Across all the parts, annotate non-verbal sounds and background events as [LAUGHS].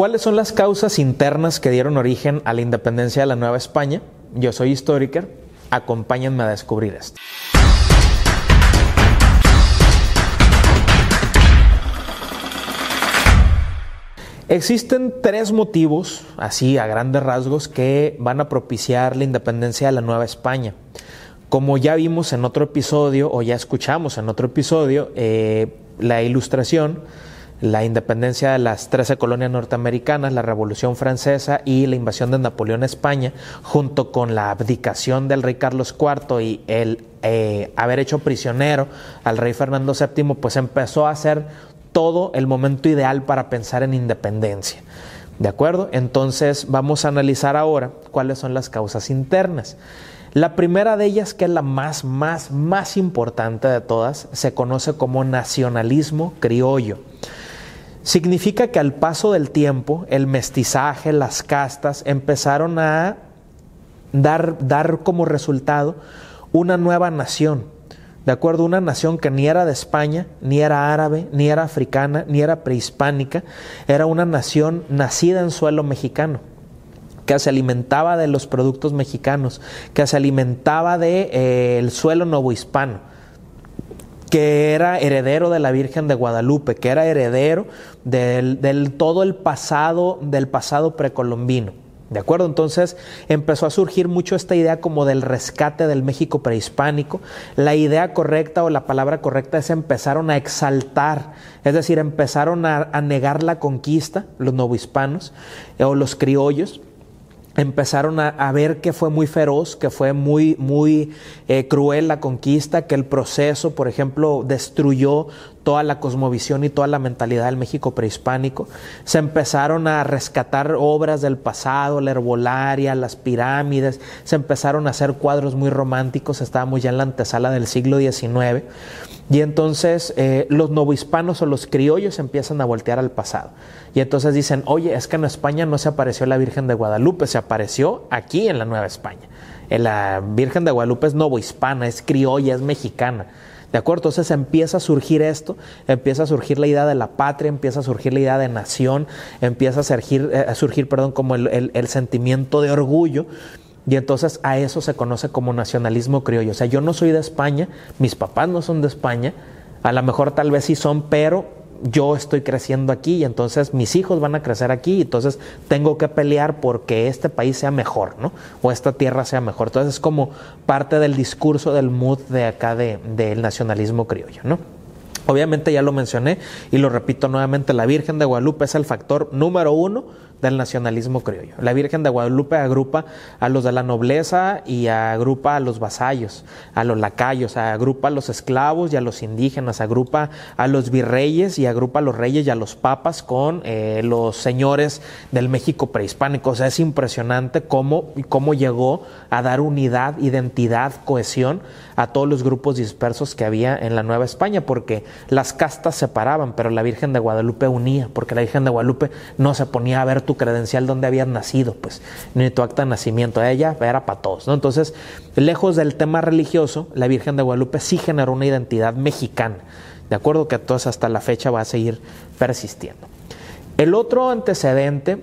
¿Cuáles son las causas internas que dieron origen a la independencia de la Nueva España? Yo soy Historiker, acompáñenme a descubrir esto. Existen tres motivos, así a grandes rasgos, que van a propiciar la independencia de la Nueva España. Como ya vimos en otro episodio, o ya escuchamos en otro episodio, eh, la ilustración, la independencia de las 13 colonias norteamericanas, la Revolución Francesa y la invasión de Napoleón a España, junto con la abdicación del rey Carlos IV y el eh, haber hecho prisionero al rey Fernando VII, pues empezó a ser todo el momento ideal para pensar en independencia. ¿De acuerdo? Entonces vamos a analizar ahora cuáles son las causas internas. La primera de ellas, que es la más, más, más importante de todas, se conoce como nacionalismo criollo. Significa que al paso del tiempo, el mestizaje, las castas, empezaron a dar, dar como resultado una nueva nación, de acuerdo una nación que ni era de España, ni era árabe, ni era africana, ni era prehispánica, era una nación nacida en suelo mexicano que se alimentaba de los productos mexicanos, que se alimentaba del de, eh, suelo novohispano, que era heredero de la Virgen de Guadalupe, que era heredero del, todo el pasado, del pasado precolombino. ¿De acuerdo? Entonces empezó a surgir mucho esta idea como del rescate del México prehispánico. La idea correcta o la palabra correcta es empezaron a exaltar, es decir, empezaron a, a negar la conquista, los novohispanos o los criollos, empezaron a, ver que fue muy feroz, que fue muy, muy eh, cruel la conquista, que el proceso, por ejemplo, destruyó toda la cosmovisión y toda la mentalidad del México prehispánico. Se empezaron a rescatar obras del pasado, la herbolaria, las pirámides, se empezaron a hacer cuadros muy románticos, estábamos ya en la antesala del siglo XIX. Y entonces eh, los novohispanos o los criollos empiezan a voltear al pasado. Y entonces dicen, oye, es que en España no se apareció la Virgen de Guadalupe, se apareció aquí en la Nueva España. La Virgen de Guadalupe es novohispana, es criolla, es mexicana. ¿De acuerdo? Entonces empieza a surgir esto, empieza a surgir la idea de la patria, empieza a surgir la idea de nación, empieza a surgir, eh, surgir perdón, como el, el sentimiento de orgullo. Y entonces a eso se conoce como nacionalismo criollo. O sea, yo no soy de España, mis papás no son de España, a lo mejor tal vez sí son, pero yo estoy creciendo aquí y entonces mis hijos van a crecer aquí, y entonces tengo que pelear porque este país sea mejor, ¿no? O esta tierra sea mejor. Entonces es como parte del discurso del mood de acá del nacionalismo criollo, ¿no? Obviamente ya lo mencioné y lo repito nuevamente, la Virgen de Guadalupe es el factor número uno del nacionalismo criollo. La Virgen de Guadalupe agrupa a los de la nobleza y agrupa a los vasallos, a los lacayos, agrupa a los esclavos y a los indígenas, agrupa a los virreyes y agrupa a los reyes y a los papas con eh, los señores del México prehispánico. O sea, es impresionante cómo, cómo llegó a dar unidad, identidad, cohesión a todos los grupos dispersos que había en la Nueva España, porque las castas separaban, pero la Virgen de Guadalupe unía, porque la Virgen de Guadalupe no se ponía a ver tu credencial donde habías nacido, pues, ni tu acta de nacimiento. Ella era para todos, ¿no? Entonces, lejos del tema religioso, la Virgen de Guadalupe sí generó una identidad mexicana, de acuerdo que entonces hasta la fecha va a seguir persistiendo. El otro antecedente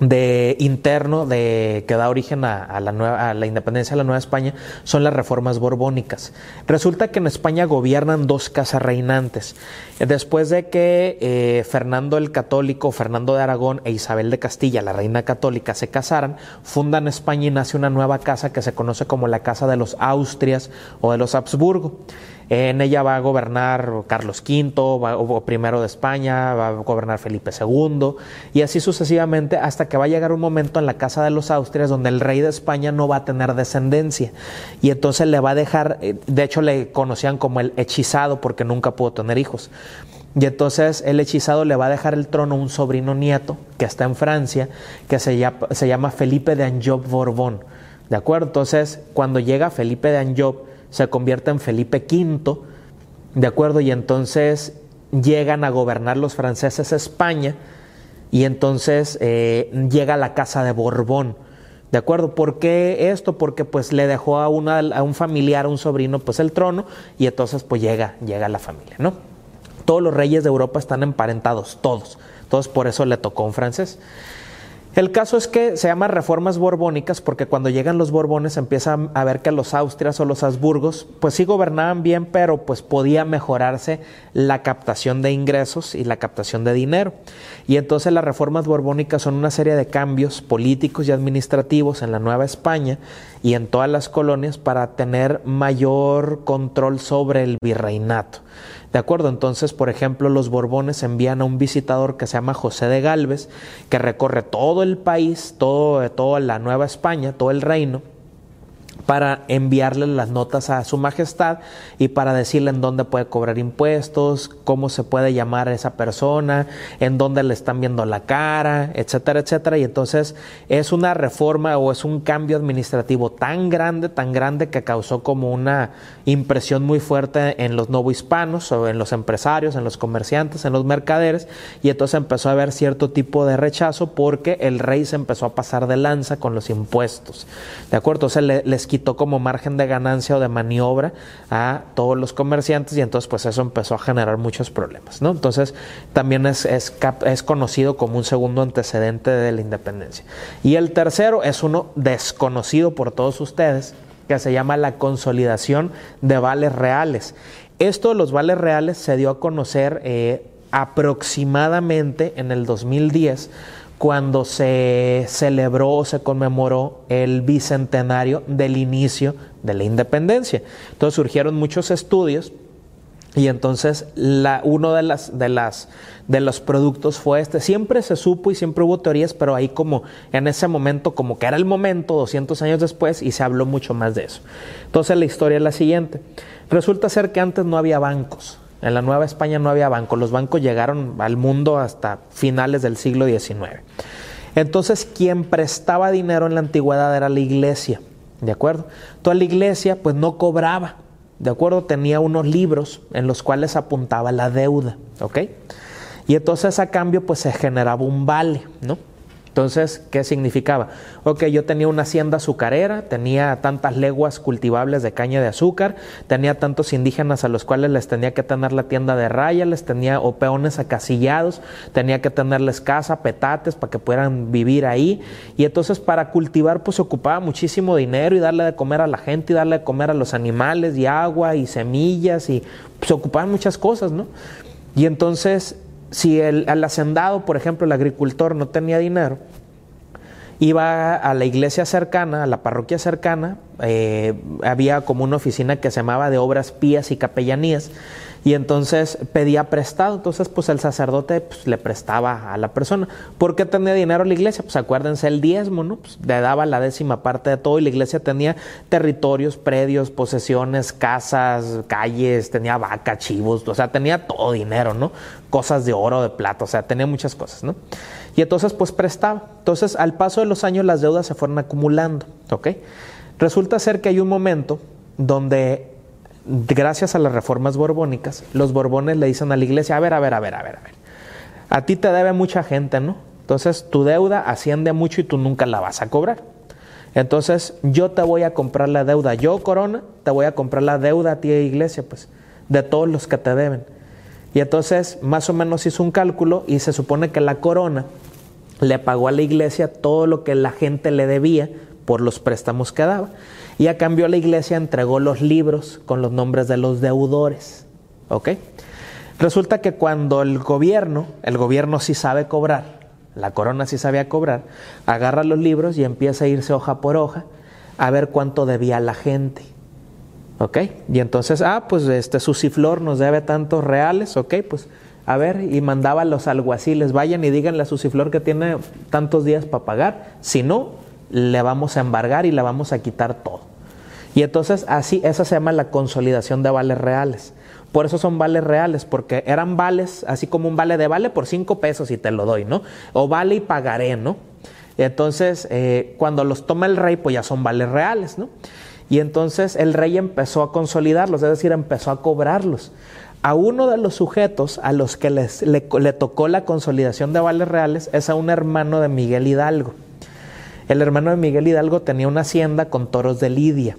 de interno de, que da origen a, la a la independencia de la Nueva España son las reformas borbónicas. Resulta que en España gobiernan dos casas reinantes. Después de que eh, Fernando el Católico, Fernando de Aragón e Isabel de Castilla, la reina católica, se casaran, fundan España y nace una nueva casa que se conoce como la Casa de los Austrias o de los Habsburgo. En ella va a gobernar Carlos V, o primero de España, va a gobernar Felipe II, y así sucesivamente hasta que va a llegar un momento en la Casa de los Austrias donde el rey de España no va a tener descendencia. Y entonces le va a dejar, eh, de hecho le conocían como el hechizado porque nunca pudo tener hijos. Y entonces el hechizado le va a dejar el trono a un sobrino nieto que está en Francia, que se llama, se llama Felipe de Anjou Borbón. ¿De acuerdo? Entonces, cuando llega Felipe de Anjou, se convierte en Felipe V, ¿de acuerdo? Y entonces llegan a gobernar los franceses España y entonces eh, llega la casa de Borbón. ¿De acuerdo? ¿Por qué esto? Porque pues le dejó a, a un familiar, a un sobrino, pues el trono y entonces pues llega, llega la familia, ¿no? Todos los reyes de Europa están emparentados, todos Entonces por eso le tocó un francés. El caso es que se llama reformas borbónicas porque cuando llegan los borbones empiezan a ver que los Austrias o los Habsburgos pues sí gobernaban bien, pero pues podía mejorarse la captación de ingresos y la captación de dinero. Y entonces las reformas borbónicas son una serie de cambios políticos y administrativos en la Nueva España y en todas las colonias para tener mayor control sobre el virreinato. ¿De acuerdo? Entonces, por ejemplo, los Borbones envían a un visitador que se llama José de Galvez, que recorre todo el país, todo, toda la Nueva España, todo el reino, para enviarle las notas a su majestad y para decirle en dónde puede cobrar impuestos, cómo se puede llamar a esa persona, en dónde le están viendo la cara, etcétera, etcétera. Y entonces es una reforma o es un cambio administrativo tan grande, tan grande que causó como una impresión muy fuerte en los novohispanos o en los empresarios, en los comerciantes, en los mercaderes. Y entonces empezó a haber cierto tipo de rechazo porque el rey se empezó a pasar de lanza con los impuestos. ¿De acuerdo? Entonces les quitó como margen de ganancia o de maniobra a todos los comerciantes y entonces pues eso empezó a generar muchos problemas, ¿no? Entonces también es, es, conocido como un segundo antecedente de la independencia. Y el tercero es uno desconocido por todos ustedes, que se llama la consolidación de vales reales. Esto de los vales reales se dio a conocer eh, aproximadamente en el 2010 cuando se celebró o se conmemoró el bicentenario del inicio de la independencia. Entonces surgieron muchos estudios y entonces uno de, las, de, las, de los productos fue este. Siempre se supo y siempre hubo teorías, pero ahí como en ese momento, como que era el momento, 200 años después, y se habló mucho más de eso. Entonces la historia es la siguiente. Resulta ser que antes no había bancos. En la Nueva España no había bancos, los bancos llegaron al mundo hasta finales del siglo XIX. Entonces, quien prestaba dinero en la antigüedad era la iglesia, ¿de acuerdo? Toda la iglesia pues no cobraba, ¿de acuerdo? Tenía unos libros en los cuales apuntaba la deuda, ¿ok? Y entonces a cambio pues se generaba un vale, ¿no? Entonces, ¿qué significaba? Ok, yo tenía una hacienda azucarera, tenía tantas leguas cultivables de caña de azúcar, tenía tantos indígenas a los cuales les tenía que tener la tienda de raya, les tenía o peones acasillados, tenía que tenerles casa, petates para que puedan vivir ahí. Y entonces para cultivar pues ocupaba muchísimo dinero y darle de comer a la gente y darle de comer a los animales y agua y semillas y se ocupaban muchas cosas, ¿no? Y entonces si el, hacendado, por ejemplo, el agricultor no tenía dinero, iba a la iglesia cercana, a la parroquia cercana, eh, había como una oficina que se llamaba de obras pías y capellanías, y entonces pedía prestado, entonces pues el sacerdote pues, le prestaba a la persona. ¿Por qué tenía dinero la iglesia? Pues acuérdense el diezmo, ¿no? Pues, le daba la décima parte de todo y la iglesia tenía territorios, predios, posesiones, casas, calles, tenía vaca, chivos, o sea, tenía todo dinero, ¿no? Cosas de oro, de plata, o sea, tenía muchas cosas, ¿no? Y entonces pues prestaba. Entonces al paso de los años las deudas se fueron acumulando, ¿ok? Resulta ser que hay un momento donde gracias a las reformas borbónicas, los borbones le dicen a la iglesia, a ver, a ver, a ver, a ver, a ver, a ti te debe mucha gente, ¿no? Entonces tu deuda asciende mucho y tú nunca la vas a cobrar. Entonces yo te voy a comprar la deuda, yo corona, te voy a comprar la deuda a ti iglesia, pues, de todos los que te deben. Y entonces más o menos hizo un cálculo y se supone que la corona le pagó a la iglesia todo lo que la gente le debía por los préstamos que daba. Y a cambio la iglesia entregó los libros con los nombres de los deudores. ¿Ok? Resulta que cuando el gobierno, el gobierno sí sabe cobrar, la corona sí sabía cobrar, agarra los libros y empieza a irse hoja por hoja a ver cuánto debía la gente. ¿Ok? Y entonces, ah, pues este Susiflor nos debe tantos reales, ¿ok? Pues a ver, y mandaba a los alguaciles, vayan y díganle a Susiflor que tiene tantos días para pagar, si no, le vamos a embargar y le vamos a quitar todo. Y entonces así, esa se llama la consolidación de vales reales. Por eso son vales reales, porque eran vales, así como un vale de vale por cinco pesos y te lo doy, ¿no? O vale y pagaré, ¿no? entonces, eh, cuando los toma el rey, pues ya son vales reales, ¿no? Y entonces el rey empezó a consolidarlos, es decir, empezó a cobrarlos. A uno de los sujetos a los que les, le tocó la consolidación de vales reales es a un hermano de Miguel Hidalgo. El hermano de Miguel Hidalgo tenía una hacienda con toros de Lidia.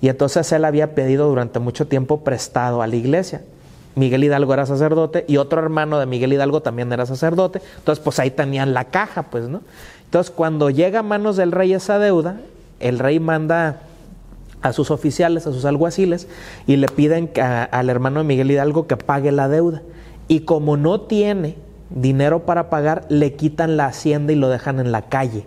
Y entonces él había pedido durante mucho tiempo prestado a la iglesia. Miguel Hidalgo era sacerdote y otro hermano de Miguel Hidalgo también era sacerdote. Entonces, pues ahí tenían la caja, pues, ¿no? Entonces, cuando llega a manos del rey esa deuda, el rey manda a sus oficiales, a sus alguaciles, y le piden al hermano de Miguel Hidalgo que pague la deuda. Y como no tiene dinero para pagar, le quitan la hacienda y lo dejan en la calle.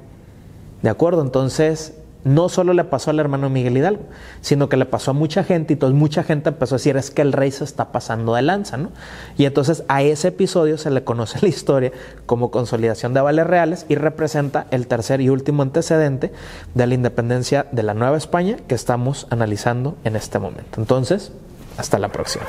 ¿De acuerdo? Entonces, no solo le pasó al hermano Miguel Hidalgo, sino que le pasó a mucha gente y entonces mucha gente empezó a decir es que el rey se está pasando de lanza, ¿no? Y entonces a ese episodio se le conoce [LAUGHS] la historia como consolidación de avales reales y representa el tercer y último antecedente de la independencia de la Nueva España que estamos analizando en este momento. Entonces, hasta la próxima.